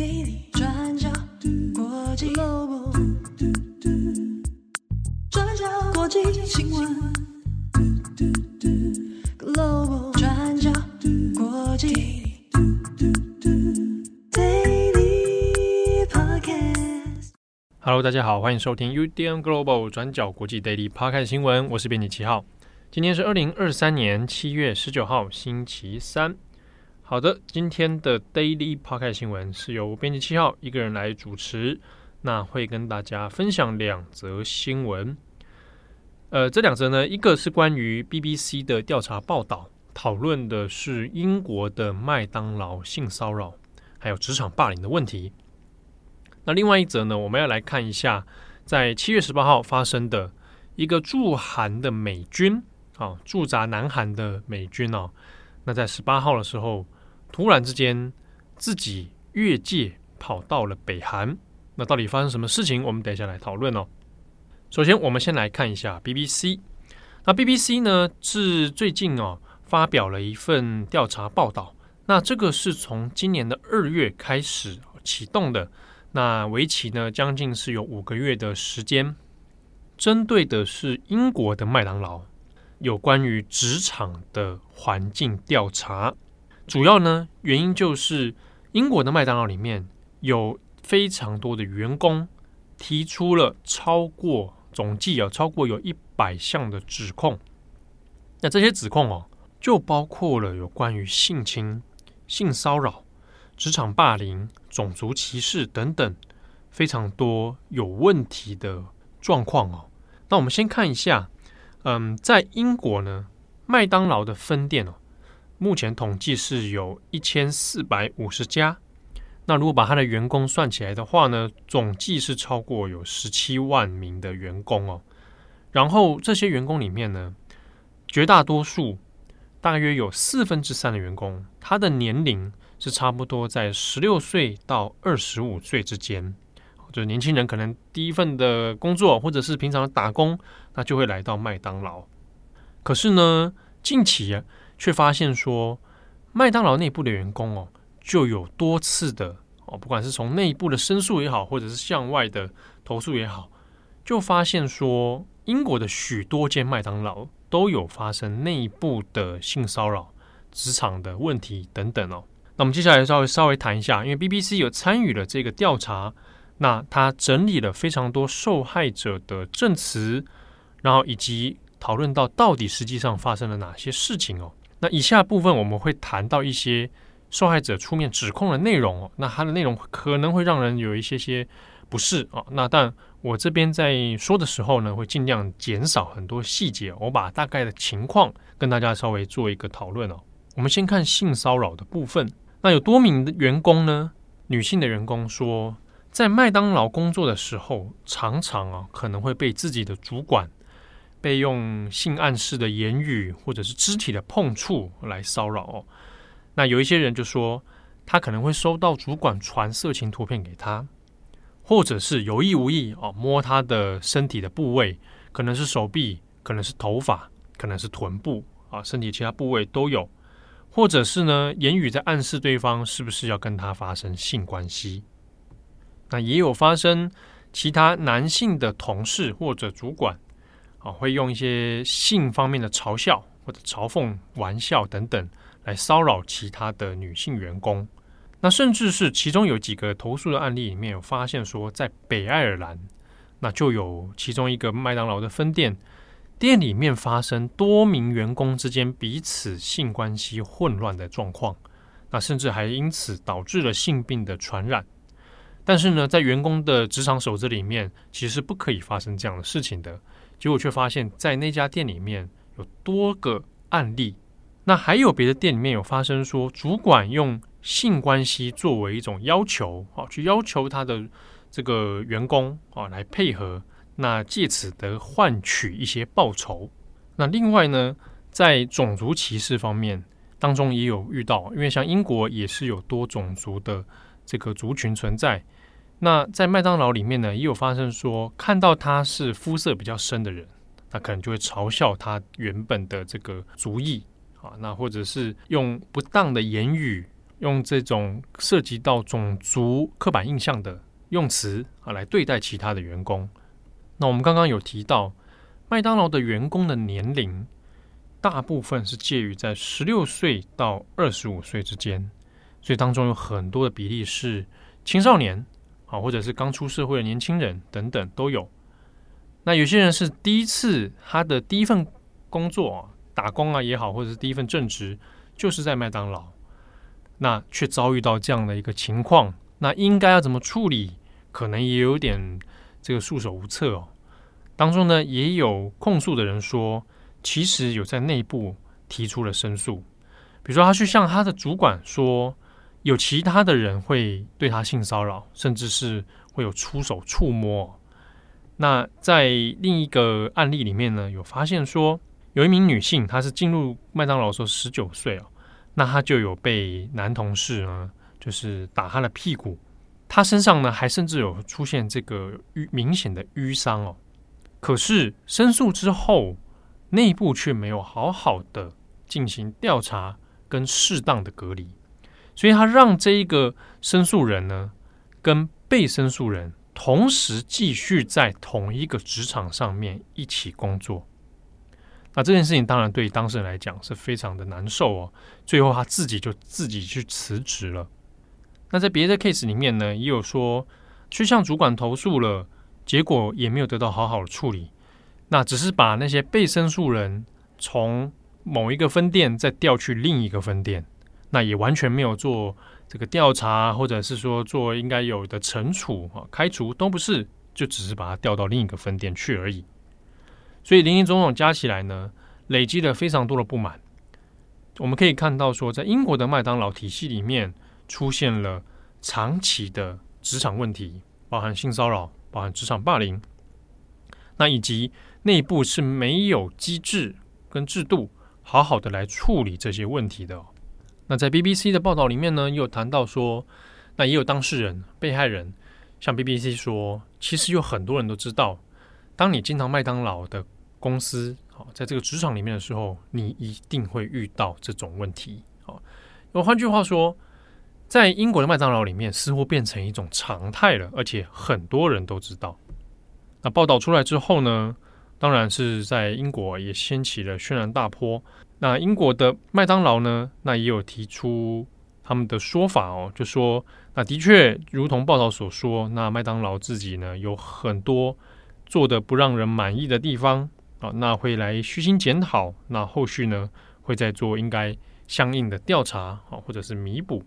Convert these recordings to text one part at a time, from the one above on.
转角国际 Global，转角国际新闻 Global，转角国际 Daily Podcast。Hello，大家好，欢迎收听 UDN Global 转角国际 Daily Podcast 新闻，我是编辑七号。今天是二零二三年七月十九号，星期三。好的，今天的 Daily Podcast 新闻是由编辑七号一个人来主持，那会跟大家分享两则新闻。呃，这两则呢，一个是关于 BBC 的调查报道，讨论的是英国的麦当劳性骚扰还有职场霸凌的问题。那另外一则呢，我们要来看一下，在七月十八号发生的一个驻韩的美军啊，驻扎南韩的美军哦，那在十八号的时候。突然之间，自己越界跑到了北韩，那到底发生什么事情？我们等一下来讨论哦。首先，我们先来看一下 BBC。那 BBC 呢是最近哦发表了一份调查报道，那这个是从今年的二月开始启动的，那为期呢将近是有五个月的时间，针对的是英国的麦当劳有关于职场的环境调查。主要呢，原因就是英国的麦当劳里面有非常多的员工提出了超过总计啊，超过有一百项的指控。那这些指控哦，就包括了有关于性侵、性骚扰、职场霸凌、种族歧视等等非常多有问题的状况哦。那我们先看一下，嗯，在英国呢，麦当劳的分店哦。目前统计是有一千四百五十家，那如果把他的员工算起来的话呢，总计是超过有十七万名的员工哦。然后这些员工里面呢，绝大多数大约有四分之三的员工，他的年龄是差不多在十六岁到二十五岁之间，就是年轻人可能第一份的工作或者是平常打工，那就会来到麦当劳。可是呢，近期。却发现说，麦当劳内部的员工哦，就有多次的哦，不管是从内部的申诉也好，或者是向外的投诉也好，就发现说，英国的许多间麦当劳都有发生内部的性骚扰、职场的问题等等哦。那我们接下来稍微稍微谈一下，因为 BBC 有参与了这个调查，那他整理了非常多受害者的证词，然后以及讨论到到底实际上发生了哪些事情哦。那以下部分我们会谈到一些受害者出面指控的内容哦，那它的内容可能会让人有一些些不适啊。那但我这边在说的时候呢，会尽量减少很多细节，我把大概的情况跟大家稍微做一个讨论哦。我们先看性骚扰的部分，那有多名的员工呢，女性的员工说，在麦当劳工作的时候，常常啊可能会被自己的主管。被用性暗示的言语或者是肢体的碰触来骚扰哦，那有一些人就说他可能会收到主管传色情图片给他，或者是有意无意哦摸他的身体的部位，可能是手臂，可能是头发，可能是臀部啊，身体其他部位都有，或者是呢言语在暗示对方是不是要跟他发生性关系，那也有发生其他男性的同事或者主管。啊，会用一些性方面的嘲笑或者嘲讽、玩笑等等来骚扰其他的女性员工。那甚至是其中有几个投诉的案例里面有发现说，在北爱尔兰，那就有其中一个麦当劳的分店，店里面发生多名员工之间彼此性关系混乱的状况，那甚至还因此导致了性病的传染。但是呢，在员工的职场守则里面，其实是不可以发生这样的事情的。结果却发现，在那家店里面有多个案例，那还有别的店里面有发生说，主管用性关系作为一种要求，啊，去要求他的这个员工啊来配合，那借此得换取一些报酬。那另外呢，在种族歧视方面当中也有遇到，因为像英国也是有多种族的这个族群存在。那在麦当劳里面呢，也有发生说，看到他是肤色比较深的人，那可能就会嘲笑他原本的这个族裔啊，那或者是用不当的言语用这种涉及到种族刻板印象的用词啊来对待其他的员工。那我们刚刚有提到，麦当劳的员工的年龄大部分是介于在十六岁到二十五岁之间，所以当中有很多的比例是青少年啊，或者是刚出社会的年轻人等等都有。那有些人是第一次他的第一份工作打工啊也好，或者是第一份正职就是在麦当劳。那却遭遇到这样的一个情况，那应该要怎么处理？可能也有点这个束手无策哦。当中呢，也有控诉的人说，其实有在内部提出了申诉，比如说他去向他的主管说，有其他的人会对他性骚扰，甚至是会有出手触摸。那在另一个案例里面呢，有发现说，有一名女性，她是进入麦当劳的时候十九岁哦。那她就有被男同事呢，就是打她的屁股，她身上呢还甚至有出现这个淤明显的淤伤哦。可是申诉之后，内部却没有好好的进行调查跟适当的隔离，所以他让这一个申诉人呢，跟被申诉人同时继续在同一个职场上面一起工作。那这件事情当然对当事人来讲是非常的难受哦。最后他自己就自己去辞职了。那在别的 case 里面呢，也有说去向主管投诉了，结果也没有得到好好的处理。那只是把那些被申诉人从某一个分店再调去另一个分店，那也完全没有做这个调查，或者是说做应该有的惩处啊，开除都不是，就只是把他调到另一个分店去而已。所以林林总总加起来呢，累积了非常多的不满。我们可以看到说，在英国的麦当劳体系里面，出现了长期的职场问题，包含性骚扰，包含职场霸凌，那以及内部是没有机制跟制度好好的来处理这些问题的。那在 BBC 的报道里面呢，也有谈到说，那也有当事人、被害人向 BBC 说，其实有很多人都知道。当你经常麦当劳的公司，好，在这个职场里面的时候，你一定会遇到这种问题。好，那换句话说，在英国的麦当劳里面，似乎变成一种常态了，而且很多人都知道。那报道出来之后呢，当然是在英国也掀起了轩然大波。那英国的麦当劳呢，那也有提出他们的说法哦，就说，那的确如同报道所说，那麦当劳自己呢有很多。做的不让人满意的地方啊，那会来虚心检讨，那后续呢会再做应该相应的调查啊，或者是弥补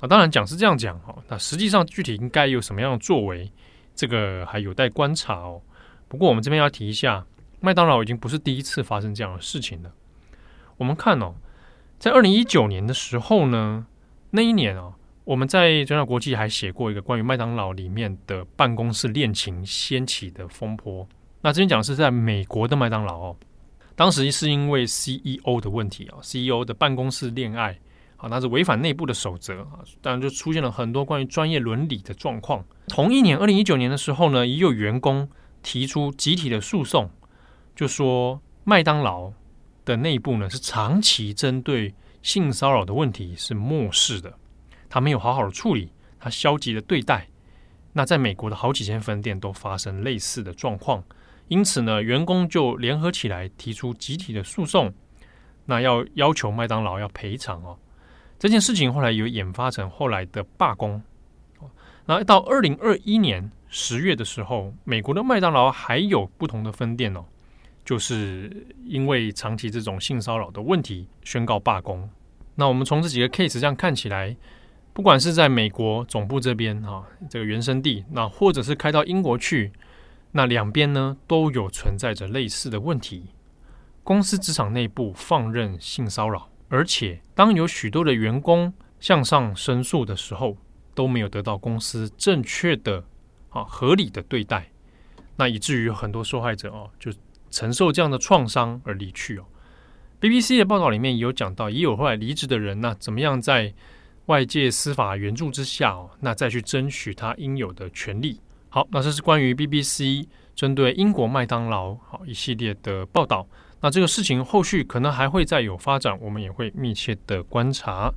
啊。当然讲是这样讲哈，那实际上具体应该有什么样的作为，这个还有待观察哦。不过我们这边要提一下，麦当劳已经不是第一次发生这样的事情了。我们看哦，在二零一九年的时候呢，那一年哦。我们在转角国际还写过一个关于麦当劳里面的办公室恋情掀起的风波。那这边讲是在美国的麦当劳哦，当时是因为 CEO 的问题啊，CEO 的办公室恋爱啊，那是违反内部的守则啊，当然就出现了很多关于专业伦理的状况。同一年，二零一九年的时候呢，也有员工提出集体的诉讼，就说麦当劳的内部呢是长期针对性骚扰的问题是漠视的。他没有好好的处理，他消极的对待。那在美国的好几间分店都发生类似的状况，因此呢，员工就联合起来提出集体的诉讼，那要要求麦当劳要赔偿哦。这件事情后来有演发成后来的罢工。那到二零二一年十月的时候，美国的麦当劳还有不同的分店哦，就是因为长期这种性骚扰的问题宣告罢工。那我们从这几个 case 这样看起来。不管是在美国总部这边啊，这个原生地，那或者是开到英国去，那两边呢都有存在着类似的问题。公司职场内部放任性骚扰，而且当有许多的员工向上申诉的时候，都没有得到公司正确的啊合理的对待，那以至于很多受害者哦就承受这样的创伤而离去哦。BBC 的报道里面有讲到，也有后来离职的人，那怎么样在外界司法援助之下哦，那再去争取他应有的权利。好，那这是关于 BBC 针对英国麦当劳好一系列的报道。那这个事情后续可能还会再有发展，我们也会密切的观察。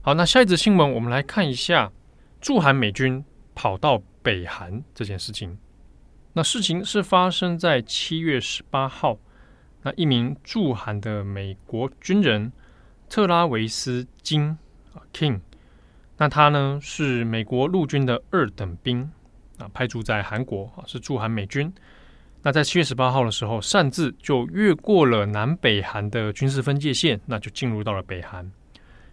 好，那下一则新闻，我们来看一下驻韩美军跑到北韩这件事情。那事情是发生在七月十八号，那一名驻韩的美国军人特拉维斯金啊 King，那他呢是美国陆军的二等兵啊，派驻在韩国啊，是驻韩美军。那在七月十八号的时候，擅自就越过了南北韩的军事分界线，那就进入到了北韩。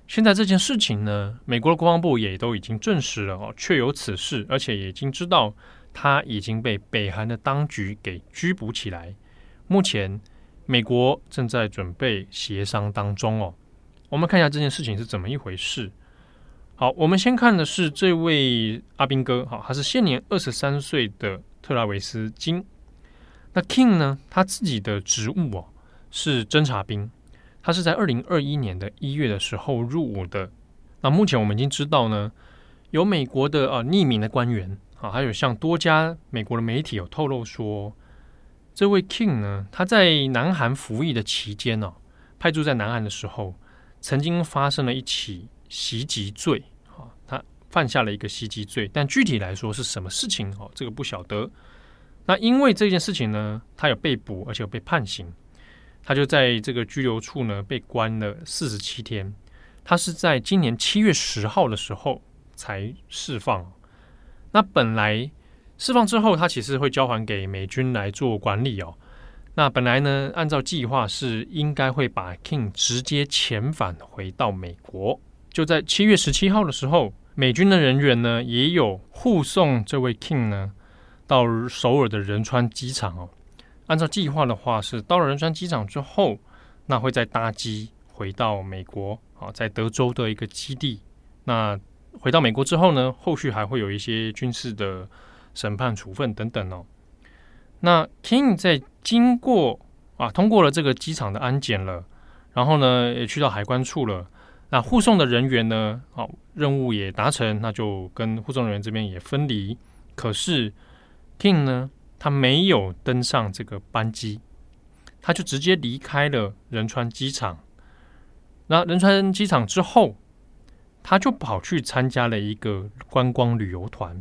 现在这件事情呢，美国的国防部也都已经证实了哦，确有此事，而且已经知道他已经被北韩的当局给拘捕起来。目前美国正在准备协商当中哦。我们看一下这件事情是怎么一回事。好，我们先看的是这位阿兵哥，哈，他是现年二十三岁的特拉维斯金。那 King 呢，他自己的职务哦是侦察兵。他是在二零二一年的一月的时候入伍的。那目前我们已经知道呢，有美国的啊匿名的官员啊，还有像多家美国的媒体有透露说，这位 King 呢，他在南韩服役的期间呢，派驻在南韩的时候，曾经发生了一起袭击罪啊，他犯下了一个袭击罪，但具体来说是什么事情哦，这个不晓得。那因为这件事情呢，他有被捕，而且有被判刑。他就在这个拘留处呢，被关了四十七天。他是在今年七月十号的时候才释放。那本来释放之后，他其实会交还给美军来做管理哦。那本来呢，按照计划是应该会把 King 直接遣返回到美国。就在七月十七号的时候，美军的人员呢也有护送这位 King 呢到首尔的仁川机场哦。按照计划的话，是到了仁川机场之后，那会再搭机回到美国啊，在德州的一个基地。那回到美国之后呢，后续还会有一些军事的审判处分等等哦。那 King 在经过啊，通过了这个机场的安检了，然后呢，也去到海关处了。那护送的人员呢，好，任务也达成，那就跟护送人员这边也分离。可是 King 呢？他没有登上这个班机，他就直接离开了仁川机场。那仁川机场之后，他就跑去参加了一个观光旅游团。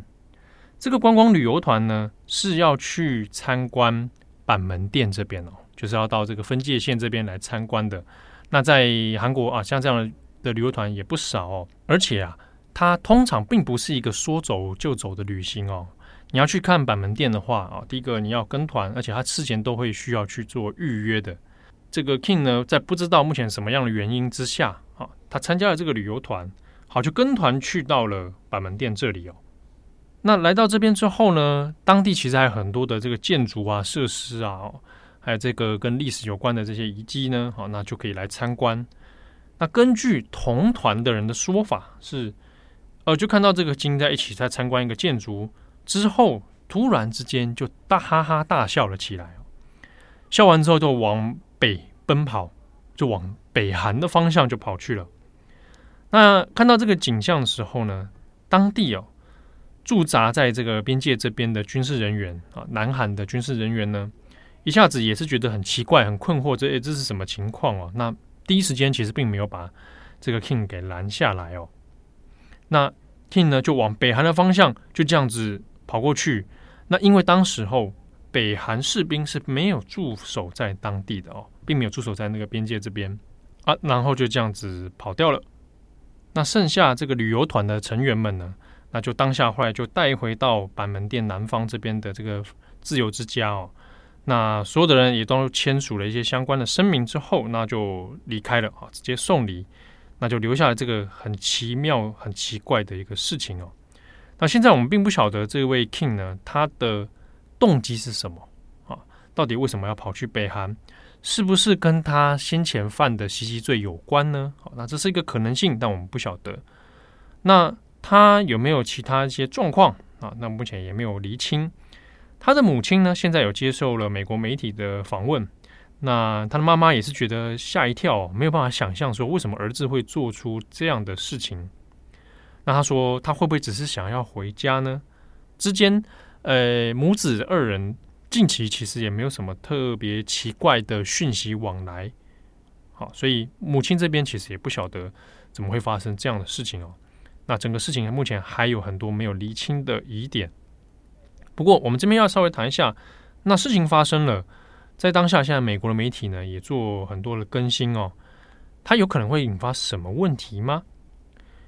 这个观光旅游团呢，是要去参观板门店这边哦，就是要到这个分界线这边来参观的。那在韩国啊，像这样的旅游团也不少哦。而且啊，它通常并不是一个说走就走的旅行哦。你要去看板门店的话啊，第一个你要跟团，而且他事前都会需要去做预约的。这个 King 呢，在不知道目前什么样的原因之下啊，他参加了这个旅游团，好，就跟团去到了板门店这里哦。那来到这边之后呢，当地其实还有很多的这个建筑啊、设施啊，还有这个跟历史有关的这些遗迹呢，好，那就可以来参观。那根据同团的人的说法是，呃，就看到这个金在一起在参观一个建筑。之后，突然之间就大哈哈大笑了起来。笑完之后，就往北奔跑，就往北韩的方向就跑去了。那看到这个景象的时候呢，当地哦驻扎在这个边界这边的军事人员啊，南韩的军事人员呢，一下子也是觉得很奇怪、很困惑，这这是什么情况哦？那第一时间其实并没有把这个 King 给拦下来哦。那 King 呢，就往北韩的方向就这样子。跑过去，那因为当时候北韩士兵是没有驻守在当地的哦，并没有驻守在那个边界这边啊，然后就这样子跑掉了。那剩下这个旅游团的成员们呢，那就当下后来就带回到板门店南方这边的这个自由之家哦。那所有的人也都签署了一些相关的声明之后，那就离开了啊，直接送离，那就留下了这个很奇妙、很奇怪的一个事情哦。那现在我们并不晓得这位 King 呢，他的动机是什么啊？到底为什么要跑去北韩？是不是跟他先前犯的袭击罪有关呢？好，那这是一个可能性，但我们不晓得。那他有没有其他一些状况啊？那目前也没有厘清。他的母亲呢，现在有接受了美国媒体的访问。那他的妈妈也是觉得吓一跳，没有办法想象说为什么儿子会做出这样的事情。那他说，他会不会只是想要回家呢？之间，呃，母子二人近期其实也没有什么特别奇怪的讯息往来。好，所以母亲这边其实也不晓得怎么会发生这样的事情哦？那整个事情目前还有很多没有厘清的疑点。不过我们这边要稍微谈一下，那事情发生了，在当下，现在美国的媒体呢也做很多的更新哦，它有可能会引发什么问题吗？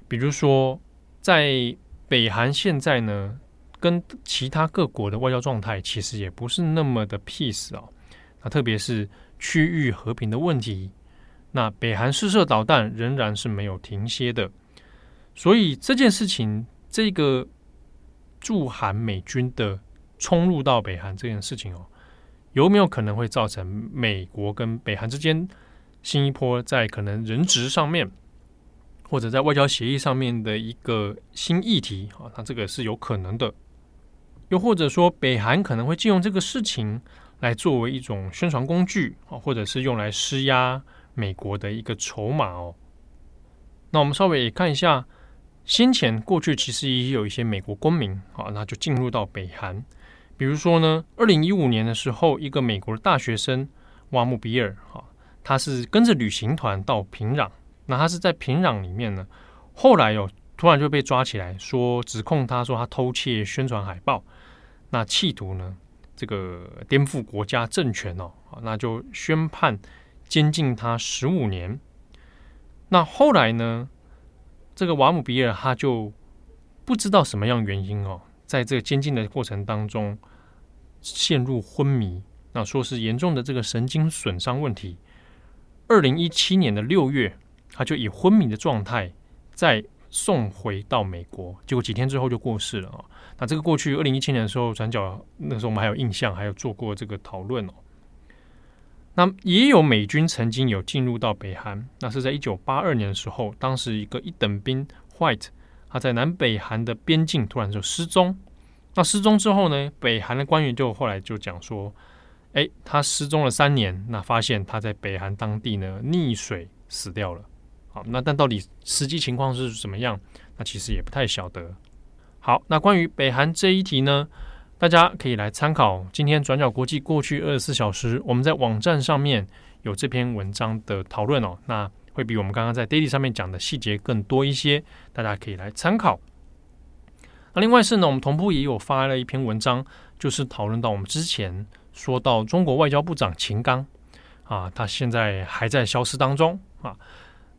比如说，在北韩现在呢，跟其他各国的外交状态其实也不是那么的 peace 哦。那特别是区域和平的问题，那北韩试射导弹仍然是没有停歇的。所以这件事情，这个驻韩美军的冲入到北韩这件事情哦，有没有可能会造成美国跟北韩之间新一波在可能人质上面，或者在外交协议上面的一个新议题啊？那这个是有可能的。又或者说，北韩可能会借用这个事情来作为一种宣传工具啊，或者是用来施压美国的一个筹码哦。那我们稍微看一下。先前过去其实也有一些美国公民啊，那就进入到北韩。比如说呢，二零一五年的时候，一个美国的大学生瓦姆比尔哈，他是跟着旅行团到平壤，那他是在平壤里面呢，后来有突然就被抓起来，说指控他说他偷窃宣传海报，那企图呢这个颠覆国家政权哦，那就宣判监禁他十五年。那后来呢？这个瓦姆比尔他就不知道什么样原因哦，在这个监禁的过程当中陷入昏迷，那说是严重的这个神经损伤问题。二零一七年的六月，他就以昏迷的状态在送回到美国，结果几天之后就过世了啊。那这个过去二零一七年的时候，转角那时候我们还有印象，还有做过这个讨论哦。那也有美军曾经有进入到北韩，那是在一九八二年的时候，当时一个一等兵 White，他在南北韩的边境突然就失踪。那失踪之后呢，北韩的官员就后来就讲说，哎，他失踪了三年，那发现他在北韩当地呢溺水死掉了。那但到底实际情况是怎么样？那其实也不太晓得。好，那关于北韩这一题呢？大家可以来参考今天转角国际过去二十四小时，我们在网站上面有这篇文章的讨论哦。那会比我们刚刚在 Daily 上面讲的细节更多一些，大家可以来参考。那另外是呢，我们同步也有发了一篇文章，就是讨论到我们之前说到中国外交部长秦刚啊，他现在还在消失当中啊。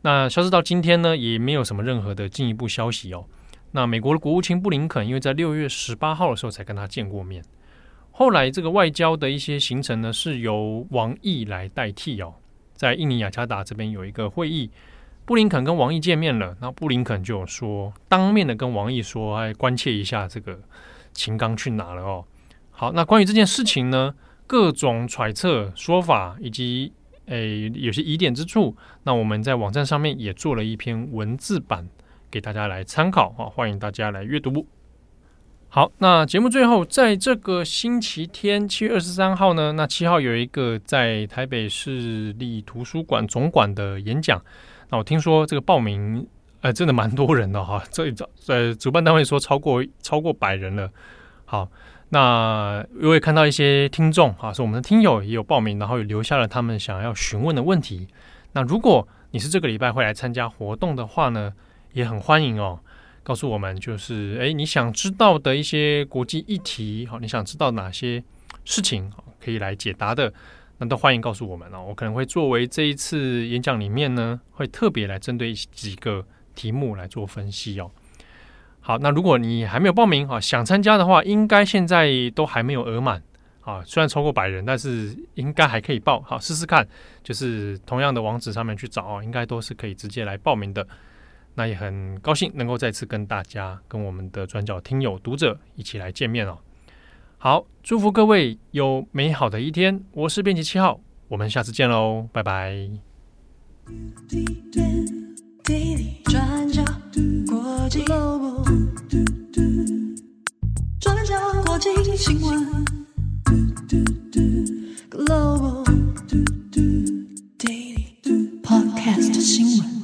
那消失到今天呢，也没有什么任何的进一步消息哦。那美国的国务卿布林肯，因为在六月十八号的时候才跟他见过面，后来这个外交的一些行程呢，是由王毅来代替哦。在印尼雅加达这边有一个会议，布林肯跟王毅见面了，那布林肯就有说，当面的跟王毅说，哎，关切一下这个秦刚去哪了哦。好，那关于这件事情呢，各种揣测说法以及诶有些疑点之处，那我们在网站上面也做了一篇文字版。给大家来参考啊，欢迎大家来阅读。好，那节目最后，在这个星期天七月二十三号呢，那七号有一个在台北市立图书馆总馆的演讲。那我听说这个报名，呃，真的蛮多人的哈，这在主办单位说超过超过百人了。好，那我也看到一些听众啊，是我们的听友也有报名，然后也留下了他们想要询问的问题。那如果你是这个礼拜会来参加活动的话呢，也很欢迎哦，告诉我们就是诶，你想知道的一些国际议题，好，你想知道哪些事情可以来解答的，那都欢迎告诉我们哦。我可能会作为这一次演讲里面呢，会特别来针对几个题目来做分析哦。好，那如果你还没有报名啊，想参加的话，应该现在都还没有额满啊。虽然超过百人，但是应该还可以报，好，试试看，就是同样的网址上面去找啊，应该都是可以直接来报名的。那也很高兴能够再次跟大家、跟我们的转角听友、读者一起来见面哦。好，祝福各位有美好的一天。我是编辑七号，我们下次见喽，拜拜。转角新闻。Global Daily Podcast 新闻。